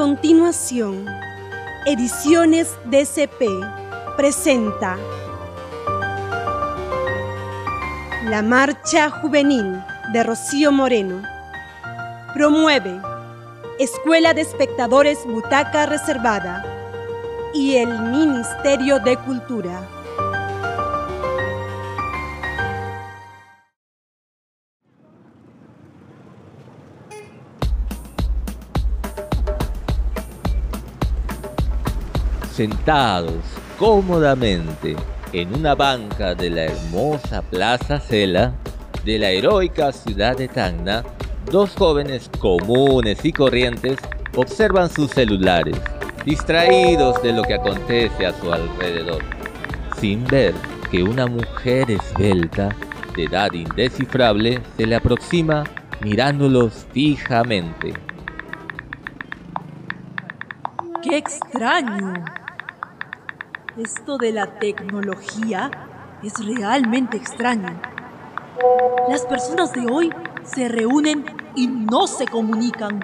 continuación, Ediciones DCP presenta La Marcha Juvenil de Rocío Moreno. Promueve Escuela de Espectadores Butaca Reservada y el Ministerio de Cultura. Sentados cómodamente en una banca de la hermosa Plaza Cela de la heroica ciudad de Tacna, dos jóvenes comunes y corrientes observan sus celulares, distraídos de lo que acontece a su alrededor, sin ver que una mujer esbelta, de edad indescifrable, se le aproxima mirándolos fijamente. ¡Qué extraño! Esto de la tecnología es realmente extraño. Las personas de hoy se reúnen y no se comunican.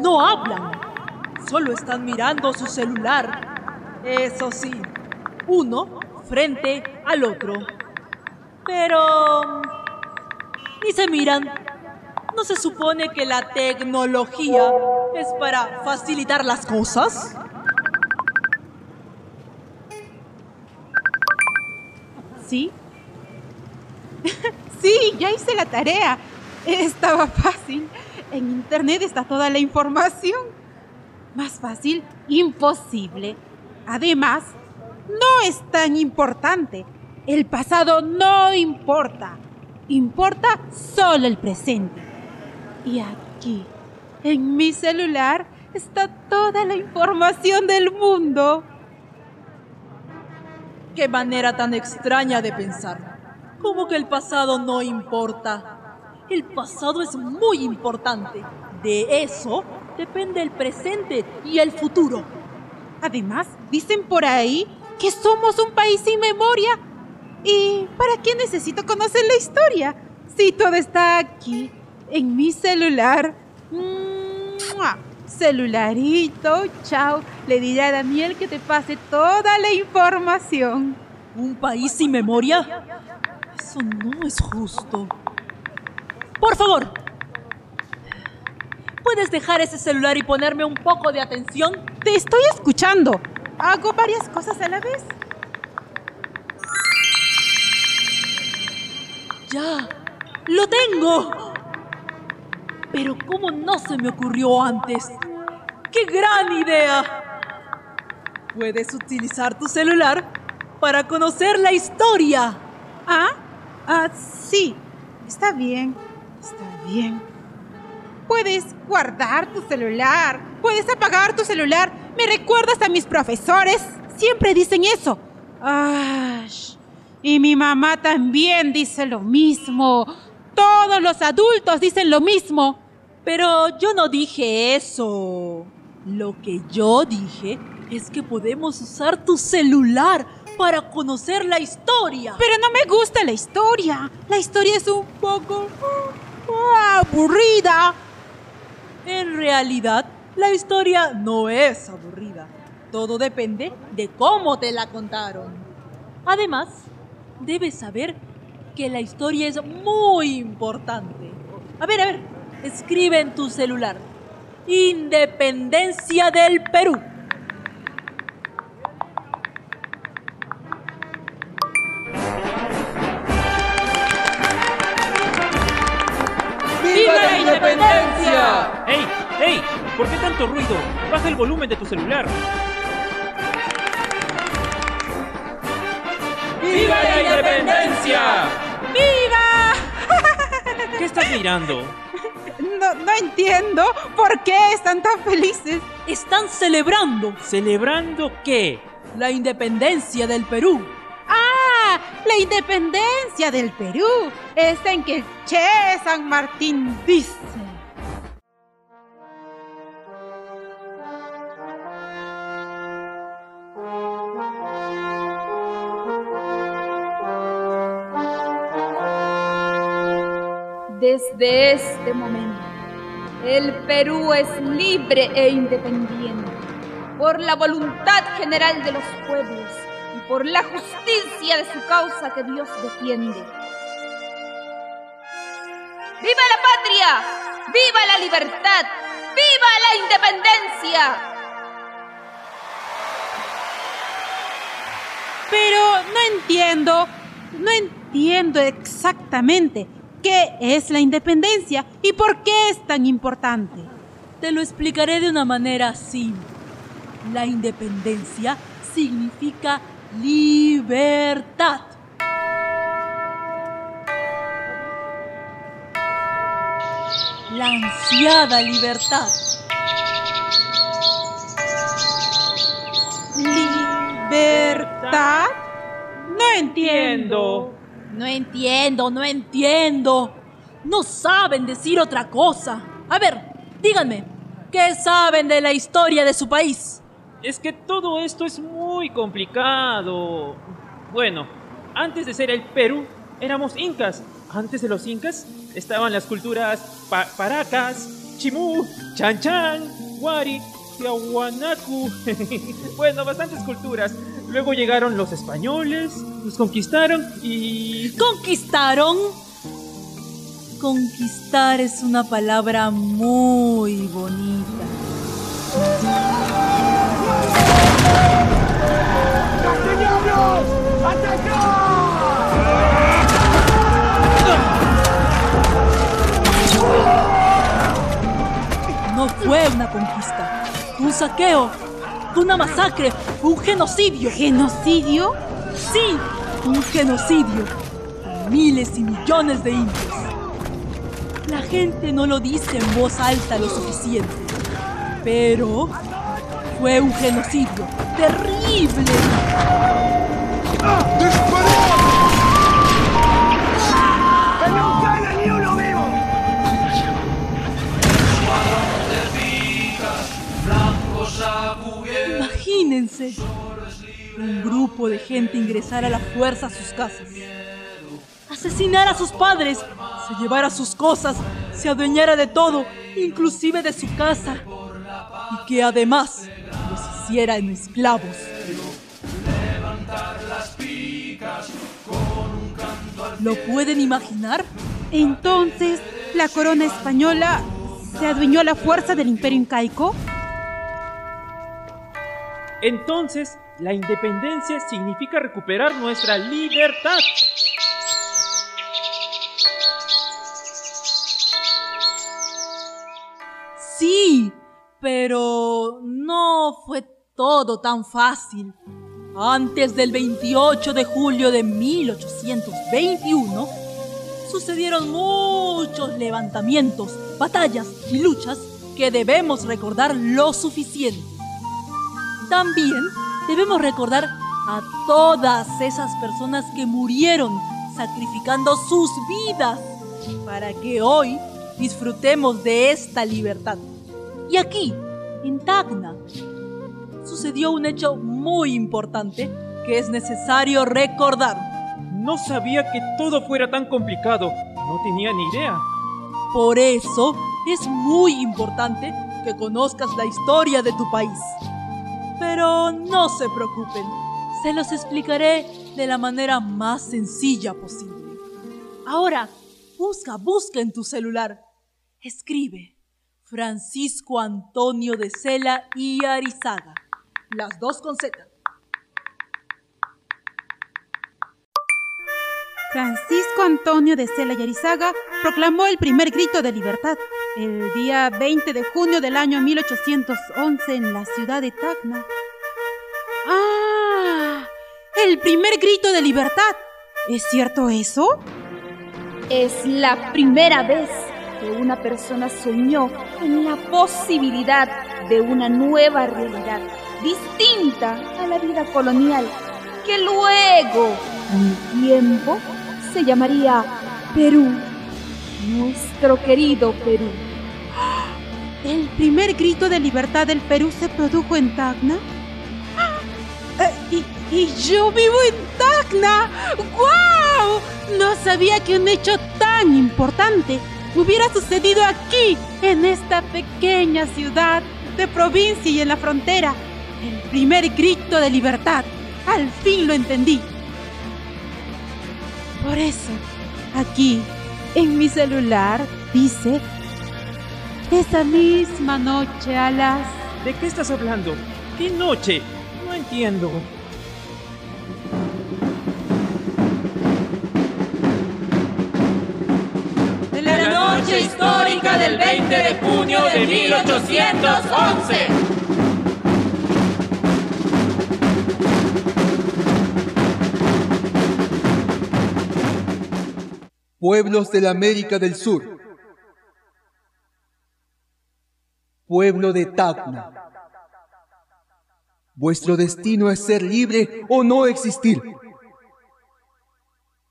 No hablan, solo están mirando su celular. Eso sí, uno frente al otro. Pero... ni se miran. ¿No se supone que la tecnología es para facilitar las cosas? ¿Sí? sí, ya hice la tarea. Estaba fácil. En internet está toda la información. Más fácil, imposible. Además, no es tan importante. El pasado no importa. Importa solo el presente. Y aquí, en mi celular, está toda la información del mundo. Qué manera tan extraña de pensar. ¿Cómo que el pasado no importa? El pasado es muy importante. De eso depende el presente y el futuro. Además, dicen por ahí que somos un país sin memoria. ¿Y para qué necesito conocer la historia? Si todo está aquí, en mi celular. Celularito, chao. Le diré a Daniel que te pase toda la información. ¿Un país sin memoria? Eso no es justo. Por favor, ¿puedes dejar ese celular y ponerme un poco de atención? Te estoy escuchando. Hago varias cosas a la vez. Ya, lo tengo. Pero ¿cómo no se me ocurrió antes? ¡Qué gran idea! Puedes utilizar tu celular para conocer la historia. ¿Ah? Ah, sí. Está bien. Está bien. Puedes guardar tu celular. Puedes apagar tu celular. Me recuerdas a mis profesores. Siempre dicen eso. Ay, y mi mamá también dice lo mismo. Todos los adultos dicen lo mismo. Pero yo no dije eso. Lo que yo dije es que podemos usar tu celular para conocer la historia. Pero no me gusta la historia. La historia es un poco uh, aburrida. En realidad, la historia no es aburrida. Todo depende de cómo te la contaron. Además, debes saber que la historia es muy importante. A ver, a ver, escribe en tu celular. Independencia del Perú. ¡Viva la independencia! ¡Ey! ¡Ey! ¿Por qué tanto ruido? Baja el volumen de tu celular. ¡Viva la independencia! ¡Viva! ¿Qué estás mirando? No, no entiendo por qué están tan felices. Están celebrando ¿Celebrando qué? la independencia del Perú. ¡Ah! La independencia del Perú es en que Che San Martín dice. Desde este momento, El Perú es libre e independiente por la voluntad general de los pueblos y por la justicia de su causa que Dios defiende. ¡Viva la patria! ¡Viva la libertad! ¡Viva la independencia! Pero no entiendo, no entiendo exactamente qué es la independencia y por qué es tan importante. Te lo explicaré de una manera simple. La independencia significa libertad. La ansiada libertad. ¿Libertad? No entiendo. No entiendo, no entiendo. No saben decir otra cosa. A ver, díganme, ¿qué saben de la historia de su país? Es que todo esto es muy complicado. Bueno, antes de ser el Perú, éramos incas. Antes de los incas estaban las culturas pa- Paracas, Chimú, Chan Chan, Wari, Tiahuanacu. bueno, bastantes culturas. Luego llegaron los españoles, nos conquistaron y... ¿Conquistaron? Conquistar es una palabra muy bonita. No fue una conquista, un saqueo, una masacre, un genocidio. ¿Genocidio? Sí, un genocidio. Miles y millones de indios. La gente no lo dice en voz alta lo suficiente. Pero fue un genocidio terrible. Imagínense un grupo de gente ingresar a la fuerza a sus casas, asesinar a sus padres, se llevara sus cosas, se adueñara de todo, inclusive de su casa, y que además los hiciera en esclavos. ¿Lo pueden imaginar? Entonces, ¿la corona española se adueñó a la fuerza del imperio incaico? Entonces, la independencia significa recuperar nuestra libertad. Sí, pero no fue todo tan fácil. Antes del 28 de julio de 1821, sucedieron muchos levantamientos, batallas y luchas que debemos recordar lo suficiente. También debemos recordar a todas esas personas que murieron sacrificando sus vidas para que hoy disfrutemos de esta libertad. Y aquí, en Tacna, sucedió un hecho muy importante que es necesario recordar. No sabía que todo fuera tan complicado. No tenía ni idea. Por eso es muy importante que conozcas la historia de tu país. No se preocupen, se los explicaré de la manera más sencilla posible. Ahora, busca, busca en tu celular. Escribe Francisco Antonio de Cela y Arizaga. Las dos con Z. Francisco Antonio de Cela y Arizaga proclamó el primer grito de libertad el día 20 de junio del año 1811 en la ciudad de Tacna. ¡Ah! El primer grito de libertad. ¿Es cierto eso? Es la primera vez que una persona soñó con la posibilidad de una nueva realidad distinta a la vida colonial, que luego, con tiempo, se llamaría Perú, nuestro querido Perú. ¿El primer grito de libertad del Perú se produjo en Tacna? Eh, y, y yo vivo en Tacna. ¡Guau! No sabía que un hecho tan importante hubiera sucedido aquí, en esta pequeña ciudad de provincia y en la frontera. El primer grito de libertad. Al fin lo entendí. Por eso, aquí, en mi celular, dice, esa misma noche a las... ¿De qué estás hablando? ¿Qué noche? No entiendo. De la noche histórica del 20 de junio de 1811. Pueblos de la América del Sur. Pueblo de Tacna. Vuestro destino es ser libre o no existir.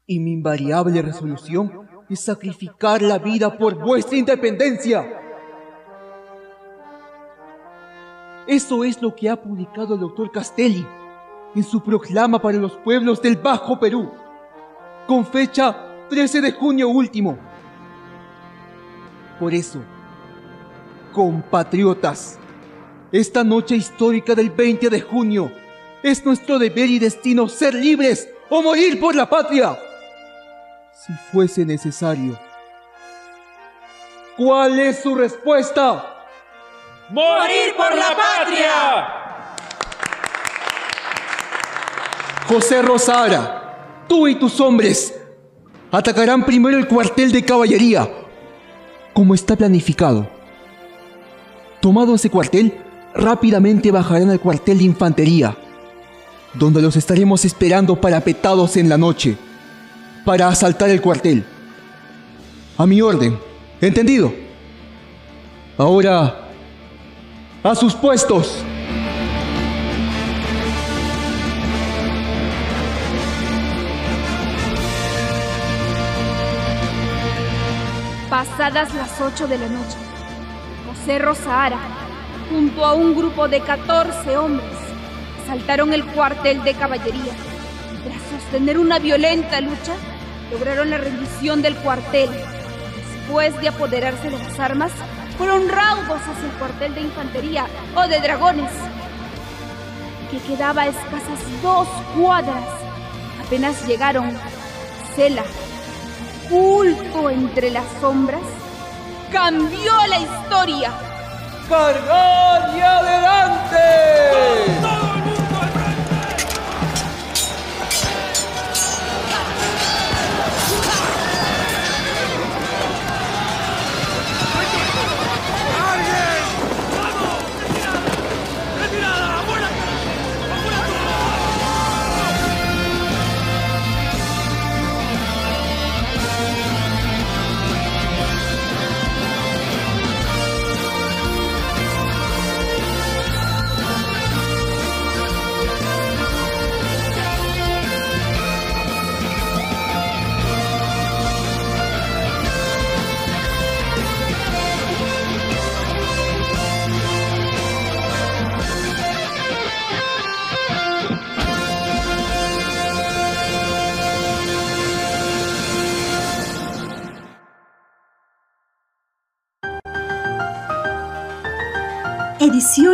Y mi invariable resolución es sacrificar la vida por vuestra independencia. Eso es lo que ha publicado el doctor Castelli en su proclama para los pueblos del Bajo Perú, con fecha 13 de junio último. Por eso, compatriotas, esta noche histórica del 20 de junio es nuestro deber y destino ser libres o morir por la patria, si fuese necesario. ¿Cuál es su respuesta? ¡Morir por la patria! José Rosara, tú y tus hombres atacarán primero el cuartel de caballería, como está planificado. Tomado ese cuartel, rápidamente bajarán al cuartel de infantería, donde los estaremos esperando parapetados en la noche, para asaltar el cuartel. A mi orden, ¿entendido? Ahora, a sus puestos. Pasadas las 8 de la noche, José Rosahara, junto a un grupo de 14 hombres, saltaron el cuartel de caballería. Tras sostener una violenta lucha, lograron la rendición del cuartel. Después de apoderarse de las armas, fueron raudos hacia el cuartel de infantería o de dragones, que quedaba a escasas dos cuadras. Apenas llegaron, Cela, oculto entre las sombras, cambió la historia. ¡Cargar y adelante!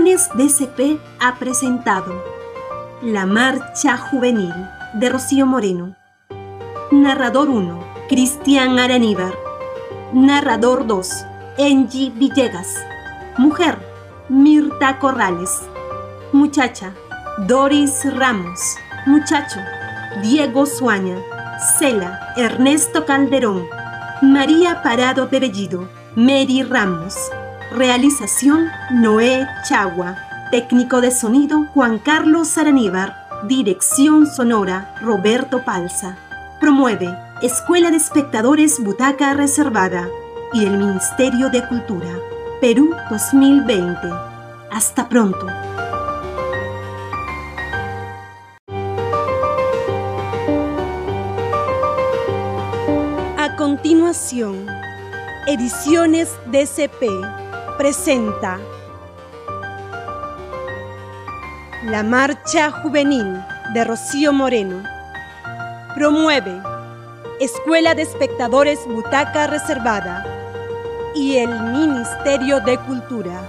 Ediciones DCP ha presentado La Marcha Juvenil de Rocío Moreno. Narrador 1, Cristian Araníbar. Narrador 2, Angie Villegas. Mujer, Mirta Corrales. Muchacha, Doris Ramos. Muchacho, Diego Suaña. Cela, Ernesto Calderón. María Parado de Bellido. Mary Ramos. Realización Noé Chagua. Técnico de sonido Juan Carlos Araníbar. Dirección sonora Roberto Palza. Promueve Escuela de Espectadores Butaca Reservada y el Ministerio de Cultura. Perú 2020. Hasta pronto. A continuación, Ediciones DCP presenta La Marcha Juvenil de Rocío Moreno. Promueve Escuela de Espectadores Butaca Reservada y el Ministerio de Cultura.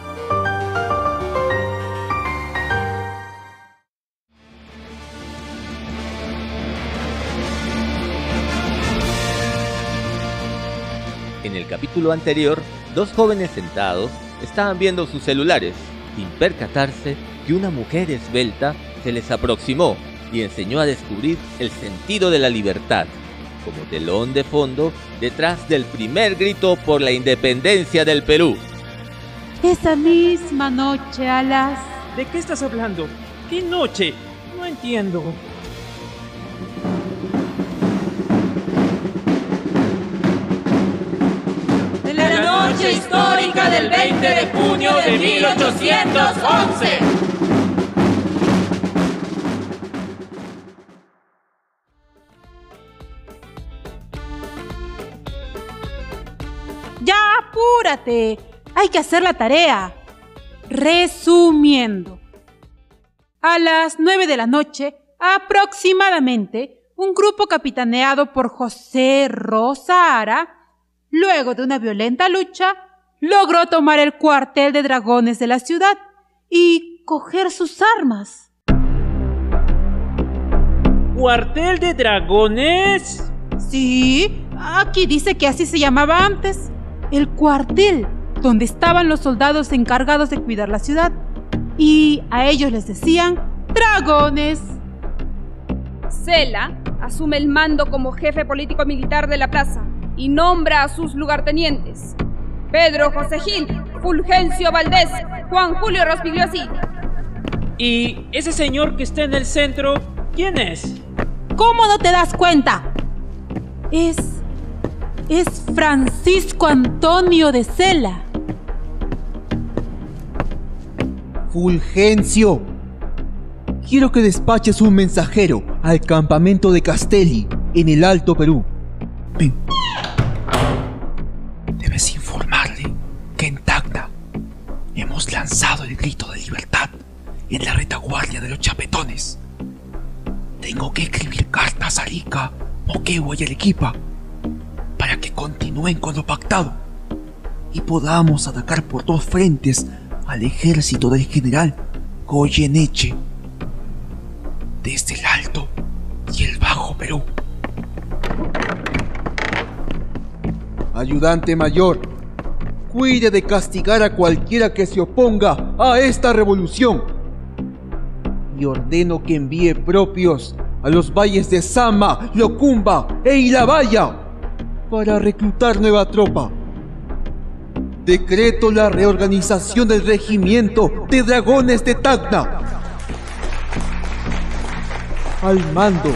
En el capítulo anterior, dos jóvenes sentados estaban viendo sus celulares, sin percatarse que una mujer esbelta se les aproximó y enseñó a descubrir el sentido de la libertad, como telón de fondo detrás del primer grito por la independencia del Perú. Esa misma noche a las... ¿De qué estás hablando? ¿Qué noche? No entiendo. Del 20 de junio de 1811. Ya, apúrate. Hay que hacer la tarea. Resumiendo. A las nueve de la noche, aproximadamente, un grupo capitaneado por José Rosara, luego de una violenta lucha, logró tomar el cuartel de dragones de la ciudad y coger sus armas. ¿Cuartel de dragones? Sí, aquí dice que así se llamaba antes. El cuartel, donde estaban los soldados encargados de cuidar la ciudad. Y a ellos les decían dragones. Cela asume el mando como jefe político militar de la plaza y nombra a sus lugartenientes. Pedro José Gil, Fulgencio Valdés, Juan Julio Rospigliosi. ¿Y ese señor que está en el centro, quién es? ¿Cómo no te das cuenta? Es. es Francisco Antonio de Cela. Fulgencio, quiero que despaches un mensajero al campamento de Castelli, en el Alto Perú. Ven. Lanzado el grito de libertad en la retaguardia de los chapetones. Tengo que escribir cartas a Rica, Moquegua y Arequipa para que continúen con lo pactado y podamos atacar por dos frentes al ejército del general Goyeneche desde el Alto y el Bajo Perú. Ayudante mayor, cuide de castigar a cualquiera que se oponga a esta revolución. Y ordeno que envíe propios a los valles de Sama, Locumba e Ilabaya para reclutar nueva tropa. Decreto la reorganización del regimiento de dragones de Tacna. Al mando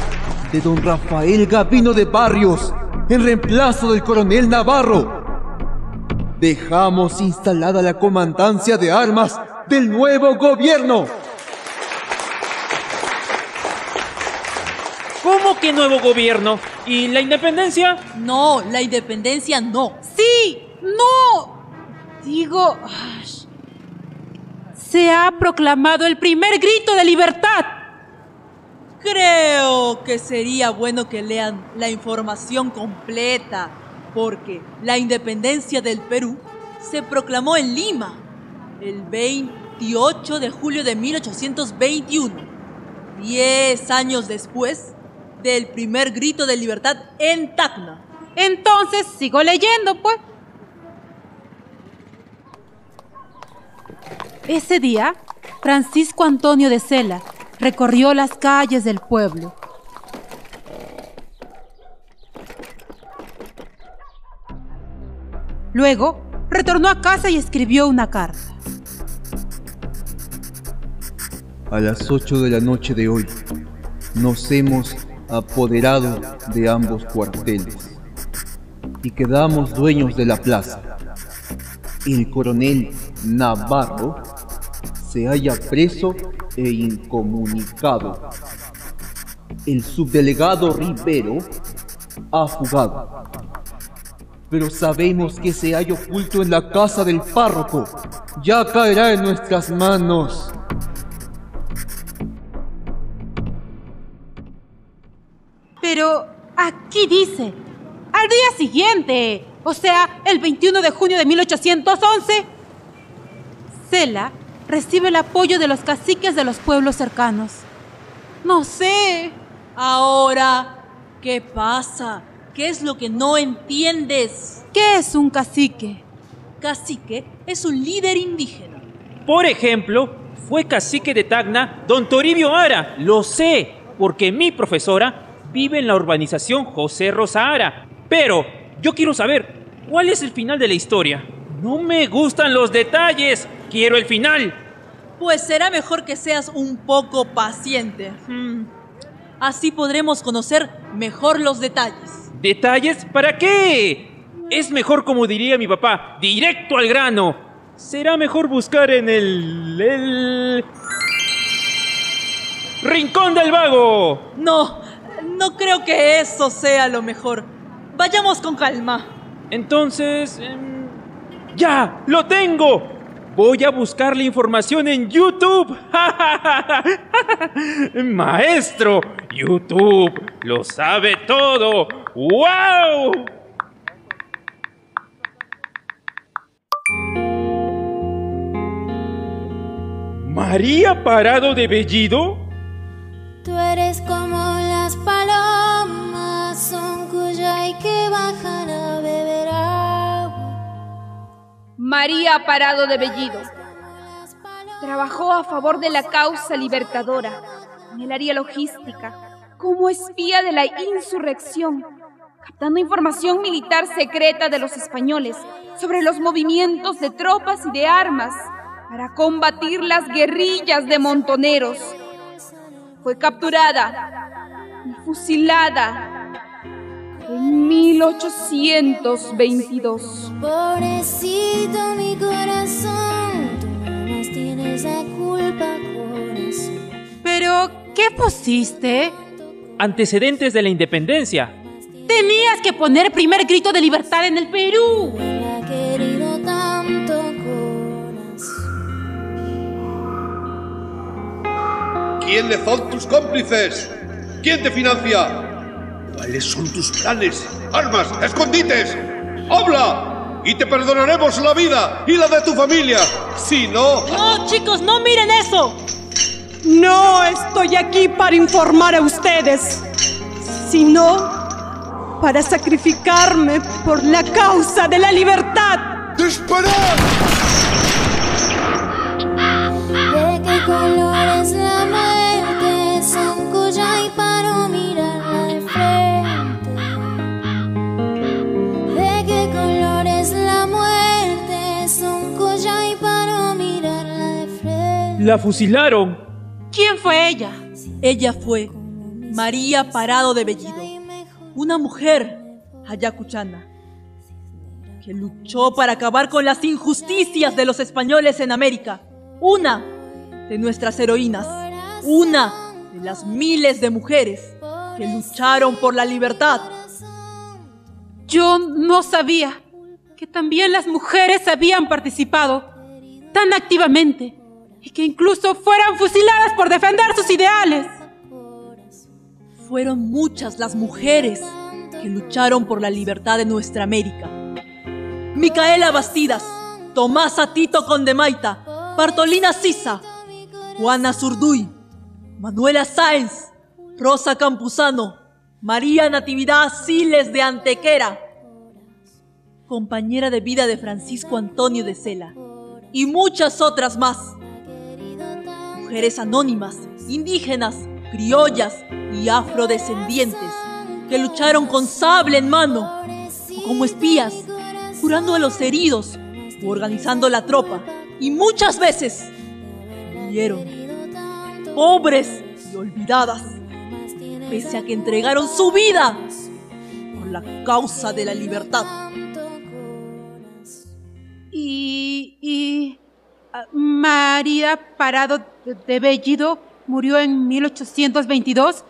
de don Rafael Gavino de Barrios, en reemplazo del coronel Navarro. Dejamos instalada la comandancia de armas del nuevo gobierno. ¿Cómo que nuevo gobierno? ¿Y la independencia? No, la independencia no. Sí, no. Digo, se ha proclamado el primer grito de libertad. Creo que sería bueno que lean la información completa, porque la independencia del Perú se proclamó en Lima el 28 de julio de 1821, diez años después del primer grito de libertad en Tacna. Entonces sigo leyendo, pues. Ese día, Francisco Antonio de Cela recorrió las calles del pueblo. Luego, retornó a casa y escribió una carta. A las 8 de la noche de hoy, nos hemos apoderado de ambos cuarteles y quedamos dueños de la plaza. El coronel Navarro se halla preso e incomunicado. El subdelegado Rivero ha fugado. Pero sabemos que se halla oculto en la casa del párroco. Ya caerá en nuestras manos. Pero aquí dice, al día siguiente, o sea, el 21 de junio de 1811, Cela recibe el apoyo de los caciques de los pueblos cercanos. No sé. Ahora, ¿qué pasa? ¿Qué es lo que no entiendes? ¿Qué es un cacique? Cacique es un líder indígena. Por ejemplo, fue cacique de Tacna don Toribio Ara. Lo sé, porque mi profesora vive en la urbanización José Rosa Ara. Pero yo quiero saber, ¿cuál es el final de la historia? No me gustan los detalles, quiero el final. Pues será mejor que seas un poco paciente. Hmm. Así podremos conocer mejor los detalles. ¿Detalles? ¿Para qué? Es mejor, como diría mi papá, directo al grano. Será mejor buscar en el... el... Rincón del Vago. No, no creo que eso sea lo mejor. Vayamos con calma. Entonces... Em, ¡Ya! ¡Lo tengo! Voy a buscar la información en YouTube. Maestro, YouTube lo sabe todo. ¡Wow! ¿María Parado de Bellido? Tú eres como las palomas, son cuya y que bajan a beber agua. María Parado de Bellido trabajó a favor de la causa libertadora en el área logística como espía de la insurrección, captando información militar secreta de los españoles sobre los movimientos de tropas y de armas para combatir las guerrillas de montoneros fue capturada y fusilada en 1822. Pobrecito mi corazón, tú no tienes la culpa, corazón. Pero, ¿qué pusiste? Antecedentes de la independencia. Tenías que poner primer grito de libertad en el Perú. Ha querido tanto ¿Quiénes son tus cómplices? ¿Quién te financia? ¿Cuáles son tus planes? ¿Armas? ¿Escondites? ¡Habla! Y te perdonaremos la vida y la de tu familia. Si no... No, chicos, no miren eso. No estoy aquí para informar a ustedes, sino para sacrificarme por la causa de la libertad. ¡Disparad! ¿De qué color es la muerte? Son cuya y paro mirarla de frente. ¿De qué color es la muerte? Son cuya y paro mirarla de frente. La fusilaron. ¿Quién fue ella? Ella fue María Parado de Bellido, una mujer ayacuchana que luchó para acabar con las injusticias de los españoles en América. Una de nuestras heroínas, una de las miles de mujeres que lucharon por la libertad. Yo no sabía que también las mujeres habían participado tan activamente y que incluso fueran fusiladas por defender sus ideales. Fueron muchas las mujeres que lucharon por la libertad de nuestra América. Micaela Bastidas, Tomasa Tito Condemaita, Bartolina Sisa, Juana Zurduy, Manuela Sáenz, Rosa Campuzano, María Natividad Siles de Antequera, compañera de vida de Francisco Antonio de Cela, y muchas otras más. Mujeres anónimas, indígenas, criollas y afrodescendientes que lucharon con sable en mano o como espías, curando a los heridos o organizando la tropa y muchas veces murieron, pobres y olvidadas, pese a que entregaron su vida por la causa de la libertad. Y, y ah, María Parado de- Bellido murió en 1822,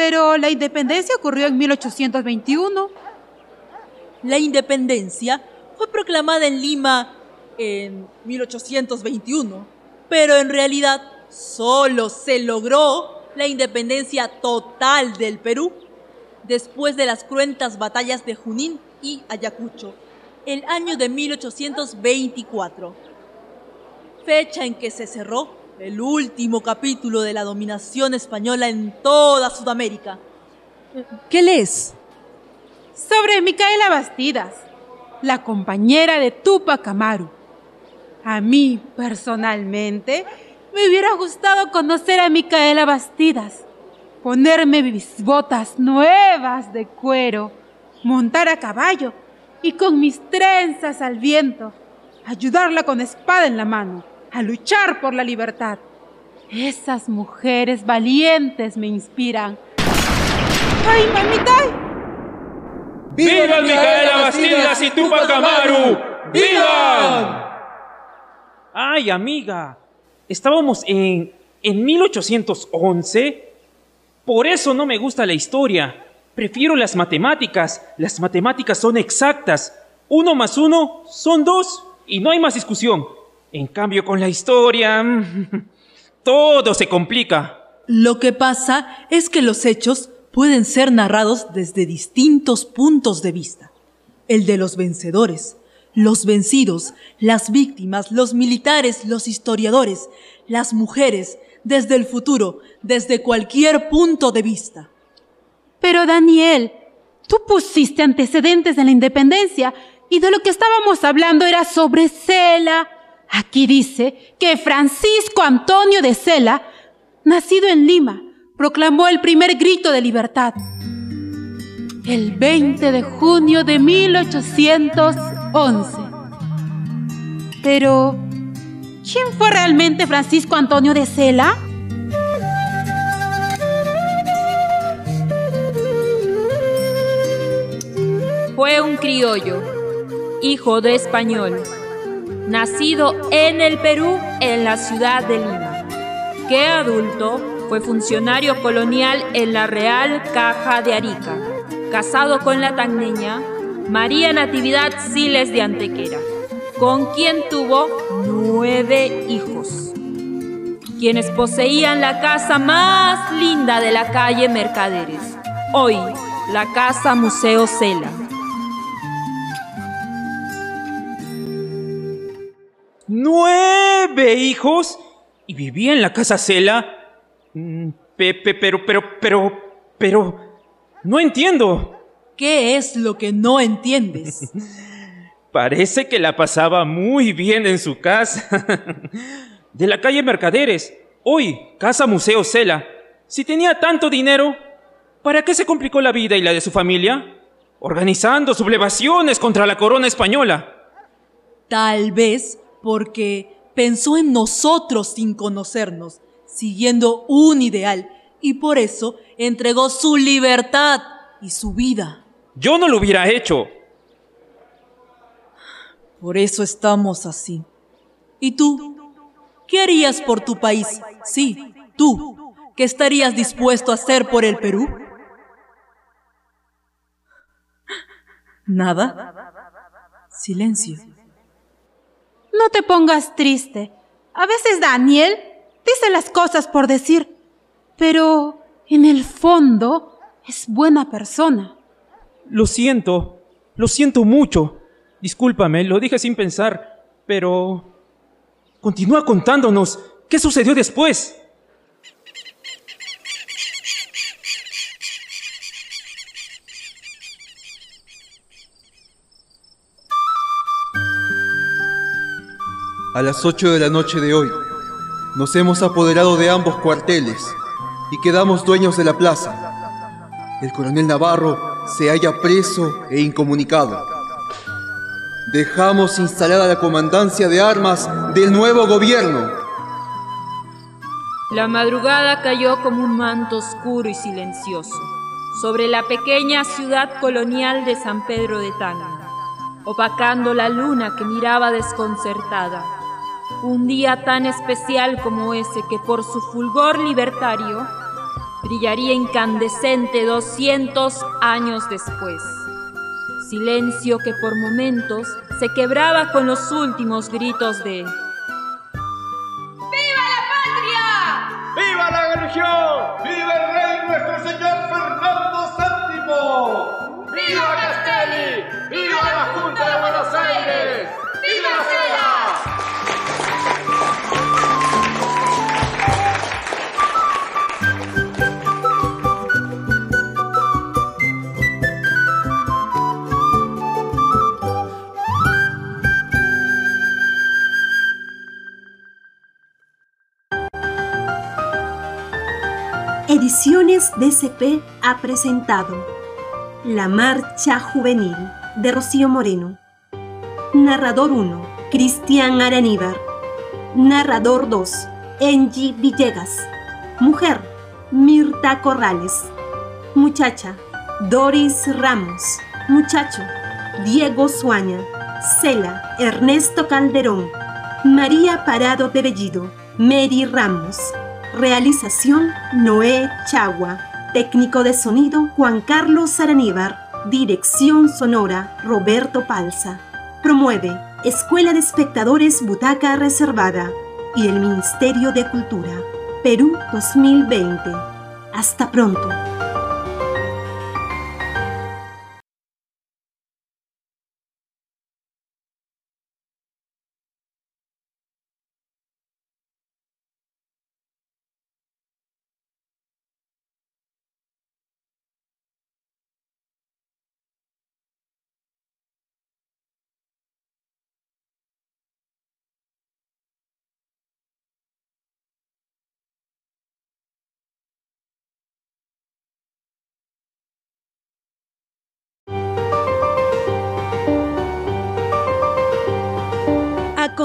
pero la independencia ocurrió en 1821. La independencia fue proclamada en Lima en 1821, pero en realidad solo se logró la independencia total del Perú después de las cruentas batallas de Junín y Ayacucho, el año de 1824, fecha en que se cerró el último capítulo de la dominación española en toda Sudamérica. ¿Qué lees? Sobre Micaela Bastidas, la compañera de Tupac Amaru. A mí, personalmente, me hubiera gustado conocer a Micaela Bastidas, ponerme mis botas nuevas de cuero, montar a caballo y con mis trenzas al viento, ayudarla con espada en la mano, a luchar por la libertad. Esas mujeres valientes me inspiran. ¡Ay, mamita! ¡Viva Micaela Bastidas y Tupac Amaru! ¡Vivan! Ay, amiga, estábamos en, en 1811. Por eso no me gusta la historia. Prefiero las matemáticas. Las matemáticas son exactas. Uno más uno son dos y no hay más discusión. En cambio, con la historia, todo se complica. Lo que pasa es que los hechos pueden ser narrados desde distintos puntos de vista. El de los vencedores, los vencidos, las víctimas, los militares, los historiadores, las mujeres, desde el futuro, desde cualquier punto de vista. Pero Daniel, tú pusiste antecedentes de la independencia y de lo que estábamos hablando era sobre Cela. Aquí dice que Francisco Antonio de Cela, nacido en Lima, proclamó el primer grito de libertad. El 20 de junio de 1811. Pero, ¿quién fue realmente Francisco Antonio de Cela? Fue un criollo, hijo de español, nacido en el Perú en la ciudad de Lima, que adulto fue funcionario colonial en la Real Caja de Arica, casado con la tagneña María Natividad Siles de Antequera, con quien tuvo nueve hijos, quienes poseían la casa más linda de la calle Mercaderes, hoy la Casa Museo Cela. ¡Nueve hijos! ¿Y vivía en la casa Cela? Mm, Pepe, pero, pero, pero, pero... No entiendo. ¿Qué es lo que no entiendes? Parece que la pasaba muy bien en su casa. De la calle Mercaderes, hoy Casa Museo Cela. Si tenía tanto dinero, ¿para qué se complicó la vida y la de su familia? Organizando sublevaciones contra la corona española. Tal vez porque pensó en nosotros sin conocernos, siguiendo un ideal, y por eso entregó su libertad y su vida. Yo no lo hubiera hecho. Por eso estamos así. ¿Y tú? ¿Qué harías por tu país? Sí, tú. ¿Qué estarías dispuesto a hacer por el Perú? ¿Nada? Silencio. No te pongas triste. A veces Daniel dice las cosas por decir, pero en el fondo es buena persona. Lo siento, lo siento mucho. Discúlpame, lo dije sin pensar, pero... Continúa contándonos. ¿Qué sucedió después? A las 8 de la noche de hoy, nos hemos apoderado de ambos cuarteles y quedamos dueños de la plaza. El coronel Navarro se halla preso e incomunicado. Dejamos instalada la comandancia de armas del nuevo gobierno. La madrugada cayó como un manto oscuro y silencioso sobre la pequeña ciudad colonial de San Pedro de Tanga, opacando la luna que miraba desconcertada. Un día tan especial como ese que por su fulgor libertario brillaría incandescente 200 años después. Silencio que por momentos se quebraba con los últimos gritos de Ha presentado La Marcha Juvenil de Rocío Moreno. Narrador 1, Cristian Araníbar. Narrador 2, Angie Villegas. Mujer, Mirta Corrales. Muchacha, Doris Ramos. Muchacho, Diego Suaña. Cela, Ernesto Calderón. María Parado de Bellido. Mary Ramos. Realización Noé Chagua. Técnico de sonido Juan Carlos Araníbar. Dirección sonora Roberto Palza. Promueve Escuela de Espectadores Butaca Reservada y el Ministerio de Cultura. Perú 2020. Hasta pronto.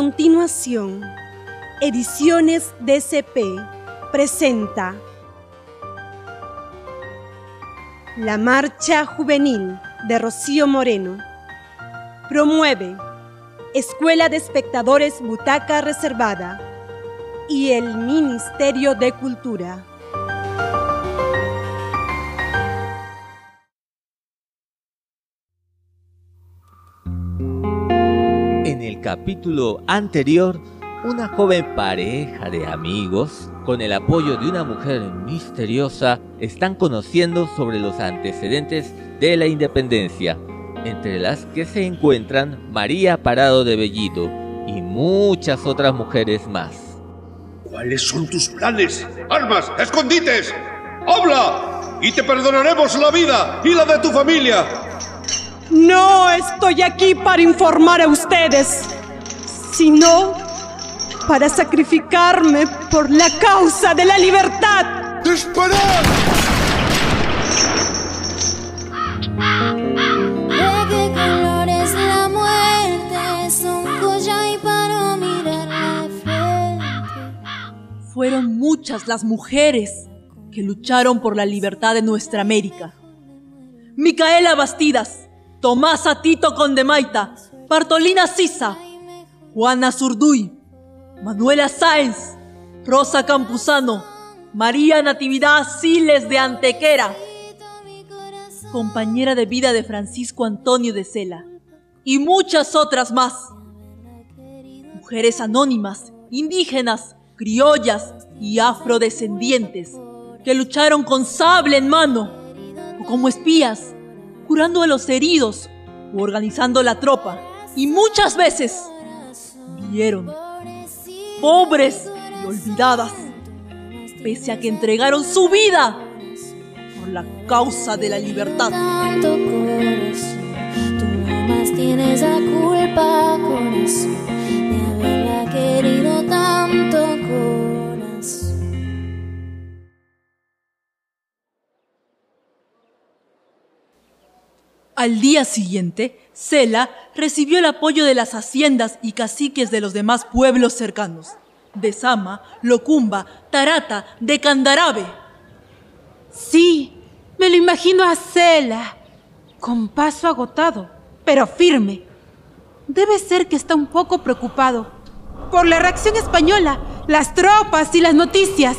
Continuación, Ediciones DCP presenta La Marcha Juvenil de Rocío Moreno. Promueve Escuela de Espectadores Butaca Reservada y el Ministerio de Cultura. El capítulo anterior, una joven pareja de amigos, con el apoyo de una mujer misteriosa, están conociendo sobre los antecedentes de la independencia, entre las que se encuentran María Parado de Bellido y muchas otras mujeres más. ¿Cuáles son tus planes? ¡Armas! ¡Escondites! ¡Habla! Y te perdonaremos la vida y la de tu familia. No estoy aquí para informar a ustedes, sino para sacrificarme por la causa de la libertad. ¡Disparad! ¿De qué color es la muerte? Es un collar para mirarla de frente. Fueron muchas las mujeres que lucharon por la libertad de nuestra América. Micaela Bastidas, Tomasa Tito Condemaita, Bartolina Sisa, Juana Zurduy, Manuela Sáenz, Rosa Campuzano, María Natividad Siles de Antequera, compañera de vida de Francisco Antonio de Sela, y muchas otras más. Mujeres anónimas, indígenas, criollas y afrodescendientes que lucharon con sable en mano o como espías, curando a los heridos o organizando la tropa. Y muchas veces vieron pobres y olvidadas, pese a que entregaron su vida por la causa de la libertad. Al día siguiente, Cela recibió el apoyo de las haciendas y caciques de los demás pueblos cercanos, de Sama, Locumba, Tarata, de Candarabe. Sí, me lo imagino a Cela, con paso agotado, pero firme. Debe ser que está un poco preocupado por la reacción española, las tropas y las noticias.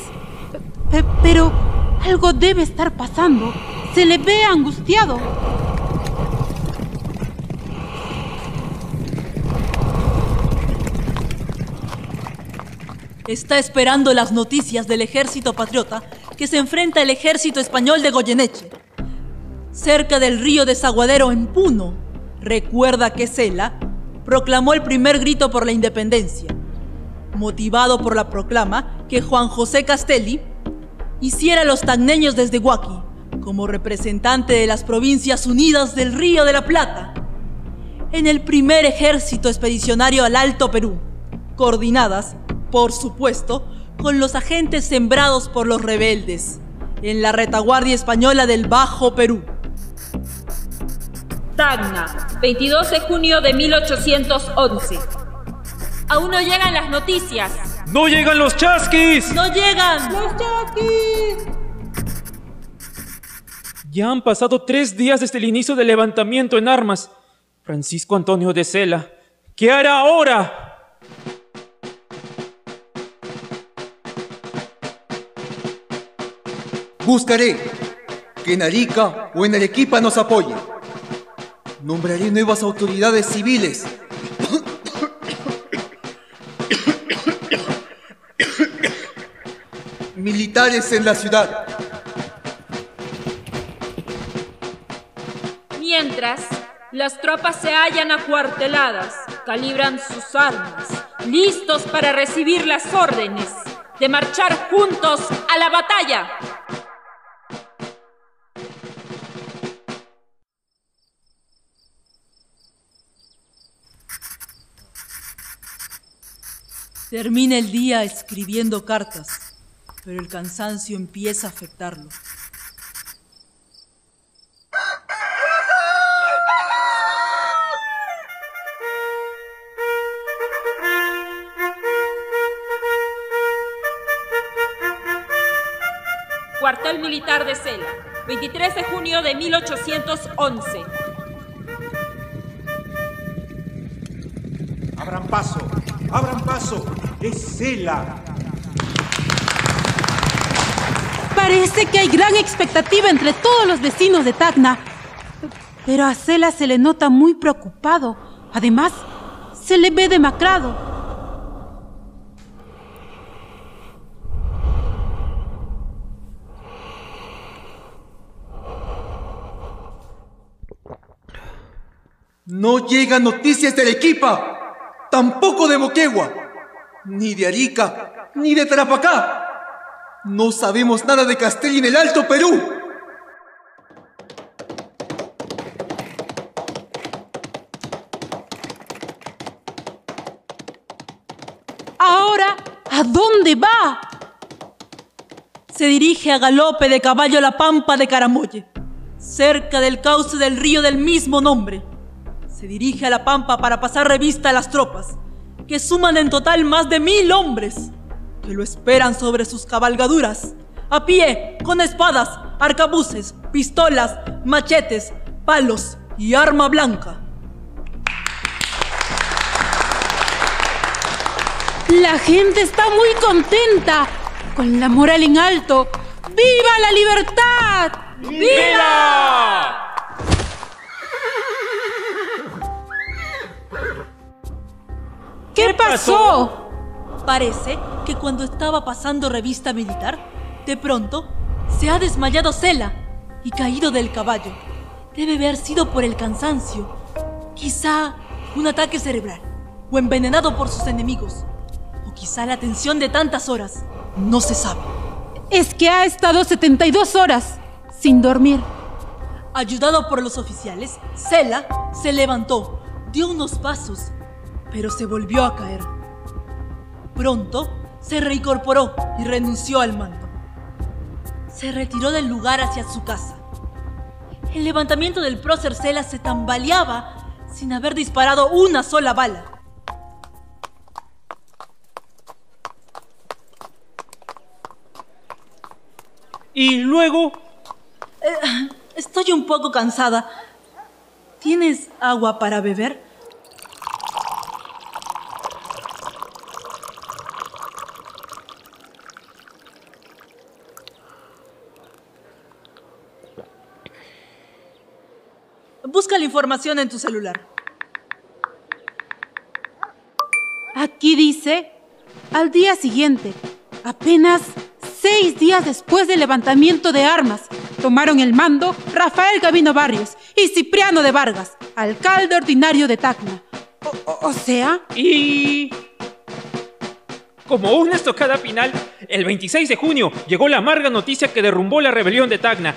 Pe- pero algo debe estar pasando. Se le ve angustiado. Está esperando las noticias del ejército patriota que se enfrenta al ejército español de Goyeneche. Cerca del río Desaguadero en Puno, recuerda que Cela proclamó el primer grito por la independencia, motivado por la proclama que Juan José Castelli hiciera a los tagneños desde Huaki como representante de las provincias unidas del Río de la Plata, en el primer ejército expedicionario al Alto Perú, coordinadas, por supuesto, con los agentes sembrados por los rebeldes, en la retaguardia española del Bajo Perú. Tacna, 22 de junio de 1811. Aún no llegan las noticias. ¡No llegan los chasquis! ¡No llegan! ¡Los chaquis! Ya han pasado tres días desde el inicio del levantamiento en armas. Francisco Antonio de Cela, ¿qué hará ahora? Buscaré que en Arica o en Arequipa nos apoye. Nombraré nuevas autoridades civiles. Militares en la ciudad. Mientras, las tropas se hallan acuarteladas, calibran sus armas, listos para recibir las órdenes de marchar juntos a la batalla. Termina el día escribiendo cartas, pero el cansancio empieza a afectarlo. Cuartel Militar de Cela, 23 de junio de 1811. Abran paso, abran paso. Es Cela. Parece que hay gran expectativa entre todos los vecinos de Tacna. Pero a Cela se le nota muy preocupado. Además, se le ve demacrado. No llegan noticias de Arequipa, tampoco de Moquegua, ni de Arica, ni de Tarapacá. No sabemos nada de Castelli en el Alto Perú. Ahora, ¿a dónde va? Se dirige a galope de caballo a la pampa de Caramolle, cerca del cauce del río del mismo nombre. Se dirige a la pampa para pasar revista a las tropas, que suman en total más de mil hombres, que lo esperan sobre sus cabalgaduras, a pie, con espadas, arcabuces, pistolas, machetes, palos y arma blanca. La gente está muy contenta, con la moral en alto. ¡Viva la libertad! ¡Viva! Pasó? Parece que cuando estaba pasando revista militar, de pronto se ha desmayado Cela y caído del caballo. Debe haber sido por el cansancio, quizá un ataque cerebral o envenenado por sus enemigos, o quizá la tensión de tantas horas. No se sabe. Es que ha estado 72 horas sin dormir. Ayudado por los oficiales, Cela se levantó, dio unos pasos, pero se volvió a caer. Pronto se reincorporó y renunció al mando. Se retiró del lugar hacia su casa. El levantamiento del prócer Cela se tambaleaba sin haber disparado una sola bala. Y luego, Eh, estoy un poco cansada. ¿Tienes agua para beber? Busca la información en tu celular. Aquí dice, al día siguiente, apenas seis días después del levantamiento de armas, tomaron el mando Rafael Gavino Barrios y Cipriano de Vargas, alcalde ordinario de Tacna. O, o- sea, y... Como una estocada final, el 26 de junio llegó la amarga noticia que derrumbó la rebelión de Tacna.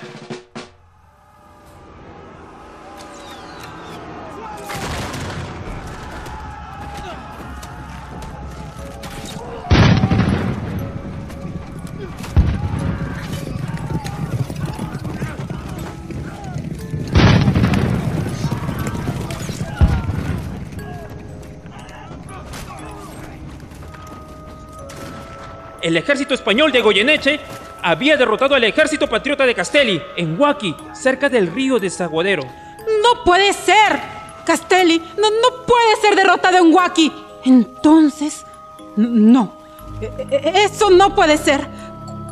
El ejército español de Goyeneche había derrotado al ejército patriota de Castelli en Huaki, cerca del río de Zaguadero. ¡No puede ser! Castelli no, no puede ser derrotado en Huaki. Entonces, no. E, e, eso no puede ser.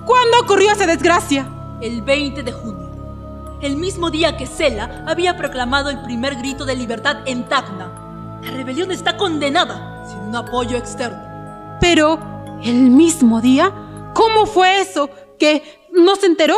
¿Cuándo ocurrió esa desgracia? El 20 de junio. El mismo día que Sela había proclamado el primer grito de libertad en Tacna. La rebelión está condenada sin un apoyo externo. Pero, ¿el mismo día? ¿Cómo fue eso? ¿Que no se enteró?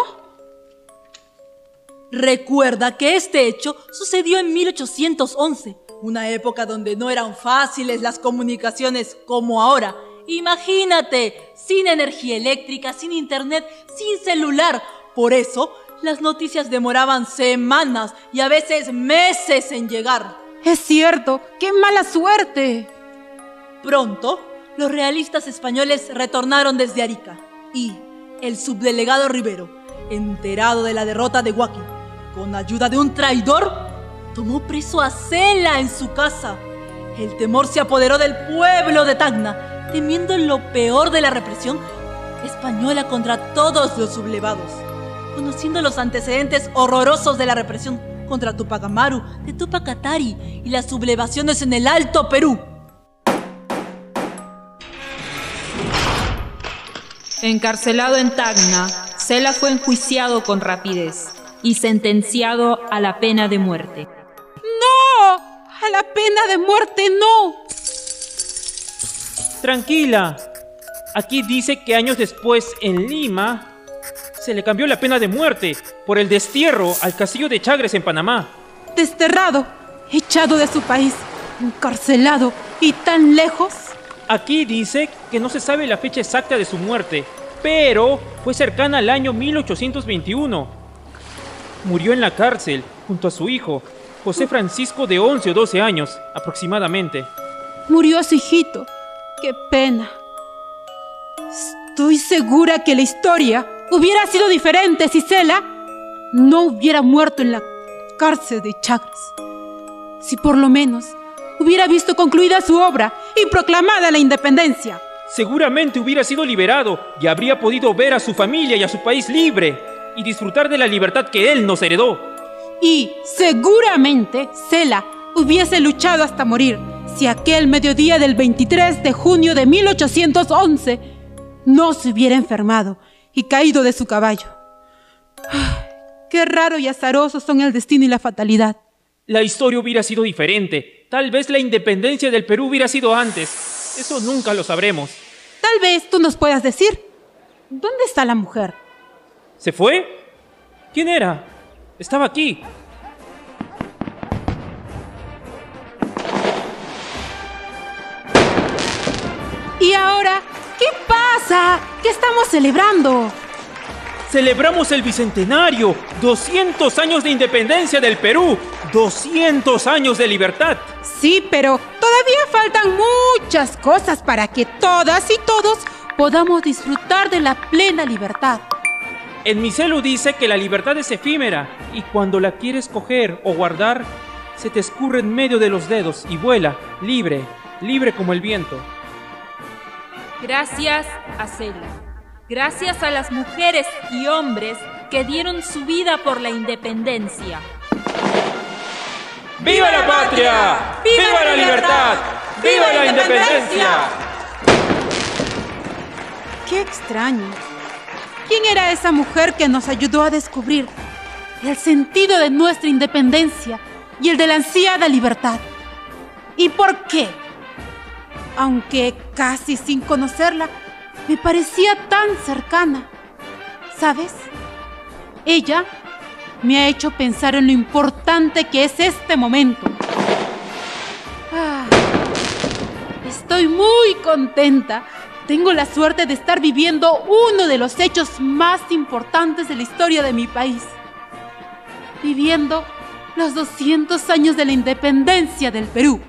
Recuerda que este hecho sucedió en 1811, una época donde no eran fáciles las comunicaciones como ahora. Imagínate, sin energía eléctrica, sin internet, sin celular. Por eso, las noticias demoraban semanas y a veces meses en llegar. Es cierto, qué mala suerte. Pronto, los realistas españoles retornaron desde Arica y el subdelegado Rivero, enterado de la derrota de Huaki, con ayuda de un traidor, tomó preso a Cela en su casa. El temor se apoderó del pueblo de Tacna, temiendo lo peor de la represión española contra todos los sublevados. Conociendo los antecedentes horrorosos de la represión contra Tupac Amaru, de Tupac Katari y las sublevaciones en el Alto Perú, Encarcelado en Tacna, Cela fue enjuiciado con rapidez y sentenciado a la pena de muerte. ¡No! ¡A la pena de muerte no! Tranquila. Aquí dice que años después, en Lima, se le cambió la pena de muerte por el destierro al castillo de Chagres en Panamá. Desterrado, echado de su país, encarcelado y tan lejos. Aquí dice que no se sabe la fecha exacta de su muerte, pero fue cercana al año 1821. Murió en la cárcel junto a su hijo, José Francisco de 11 o 12 años aproximadamente. Murió su hijito. Qué pena. Estoy segura que la historia hubiera sido diferente si Cela no hubiera muerto en la cárcel de Chagres. Si por lo menos hubiera visto concluida su obra y proclamada la independencia. Seguramente hubiera sido liberado y habría podido ver a su familia y a su país libre y disfrutar de la libertad que él nos heredó. Y seguramente Cela hubiese luchado hasta morir si aquel mediodía del 23 de junio de 1811 no se hubiera enfermado y caído de su caballo. Qué raro y azaroso son el destino y la fatalidad. La historia hubiera sido diferente Tal vez la independencia del Perú hubiera sido antes. Eso nunca lo sabremos. Tal vez tú nos puedas decir. ¿Dónde está la mujer? ¿Se fue? ¿Quién era? Estaba aquí. ¿Y ahora? ¿Qué pasa? ¿Qué estamos celebrando? Celebramos el Bicentenario, 200 años de independencia del Perú, 200 años de libertad. Sí, pero todavía faltan muchas cosas para que todas y todos podamos disfrutar de la plena libertad. En mi celu dice que la libertad es efímera y cuando la quieres coger o guardar, se te escurre en medio de los dedos y vuela, libre, libre como el viento. Gracias a Cela gracias a las mujeres y hombres que dieron su vida por la independencia. ¡Viva la patria! ¡Viva la libertad! ¡Viva la independencia! Qué extraño. ¿Quién era esa mujer que nos ayudó a descubrir el sentido de nuestra independencia y el de la ansiada libertad? ¿Y por qué? Aunque casi sin conocerla, me parecía tan cercana. ¿Sabes? Ella me ha hecho pensar en lo importante que es este momento. Ah, estoy muy contenta. Tengo la suerte de estar viviendo uno de los hechos más importantes de la historia de mi país. Viviendo los 200 años de la independencia del Perú.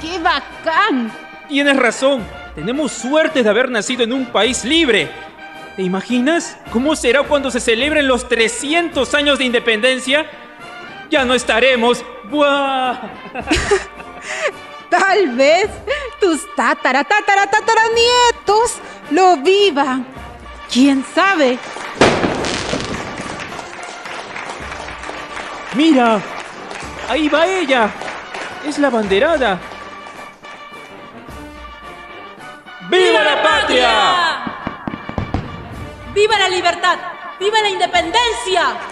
¡Qué bacán! Tienes razón. Tenemos suerte de haber nacido en un país libre. ¿Te imaginas cómo será cuando se celebren los 300 años de independencia? Ya no estaremos. ¡Buah! Tal vez tus tatara, tatara, tatara nietos lo viva. ¿Quién sabe? ¡Mira! ¡Ahí va ella! ¡Es la banderada! ¡Viva la patria! ¡Viva la libertad! ¡Viva la independencia!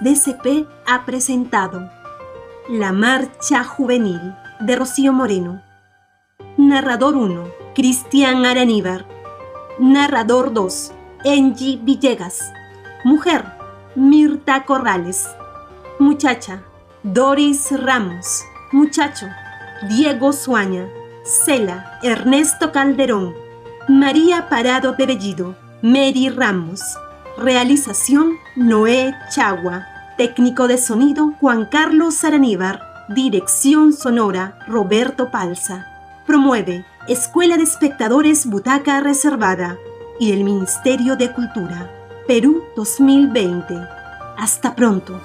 DCP ha presentado La Marcha Juvenil de Rocío Moreno. Narrador 1, Cristian Araníbar. Narrador 2, Angie Villegas. Mujer, Mirta Corrales. Muchacha, Doris Ramos. Muchacho, Diego Suaña. Cela, Ernesto Calderón. María Parado de. Mary Ramos. Realización Noé Chagua. Técnico de sonido Juan Carlos Araníbar. Dirección sonora Roberto Palza. Promueve Escuela de Espectadores Butaca Reservada y el Ministerio de Cultura. Perú 2020. Hasta pronto.